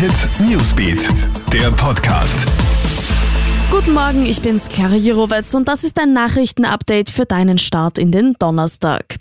Hit Newsbeat, der Podcast. Guten Morgen, ich bin's, Clara Jirovetz und das ist ein Nachrichtenupdate für deinen Start in den Donnerstag.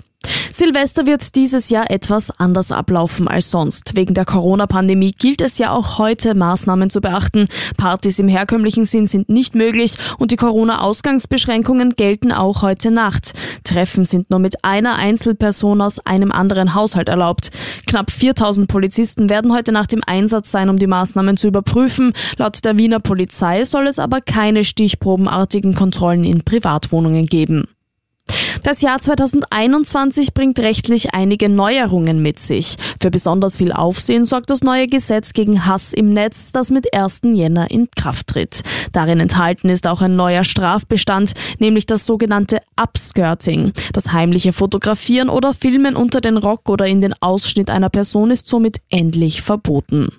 Silvester wird dieses Jahr etwas anders ablaufen als sonst. Wegen der Corona-Pandemie gilt es ja auch heute, Maßnahmen zu beachten. Partys im herkömmlichen Sinn sind nicht möglich und die Corona-Ausgangsbeschränkungen gelten auch heute Nacht. Treffen sind nur mit einer Einzelperson aus einem anderen Haushalt erlaubt. Knapp 4000 Polizisten werden heute Nacht im Einsatz sein, um die Maßnahmen zu überprüfen. Laut der Wiener Polizei soll es aber keine stichprobenartigen Kontrollen in Privatwohnungen geben. Das Jahr 2021 bringt rechtlich einige Neuerungen mit sich. Für besonders viel Aufsehen sorgt das neue Gesetz gegen Hass im Netz, das mit 1. Jänner in Kraft tritt. Darin enthalten ist auch ein neuer Strafbestand, nämlich das sogenannte Upskirting. Das heimliche Fotografieren oder Filmen unter den Rock oder in den Ausschnitt einer Person ist somit endlich verboten.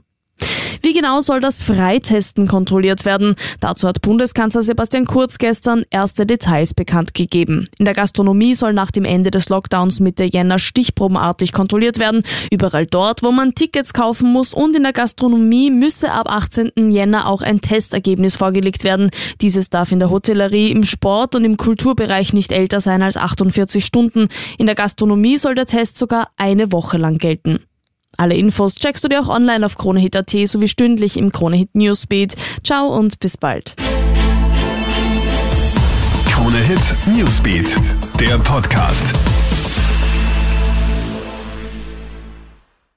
Genau soll das Freitesten kontrolliert werden? Dazu hat Bundeskanzler Sebastian Kurz gestern erste Details bekannt gegeben. In der Gastronomie soll nach dem Ende des Lockdowns Mitte Jänner stichprobenartig kontrolliert werden. Überall dort, wo man Tickets kaufen muss und in der Gastronomie müsse ab 18. Jänner auch ein Testergebnis vorgelegt werden. Dieses darf in der Hotellerie, im Sport und im Kulturbereich nicht älter sein als 48 Stunden. In der Gastronomie soll der Test sogar eine Woche lang gelten. Alle Infos checkst du dir auch online auf KroneHit.at sowie stündlich im KroneHit Newsbeat. Ciao und bis bald. KroneHit Newsbeat, der Podcast.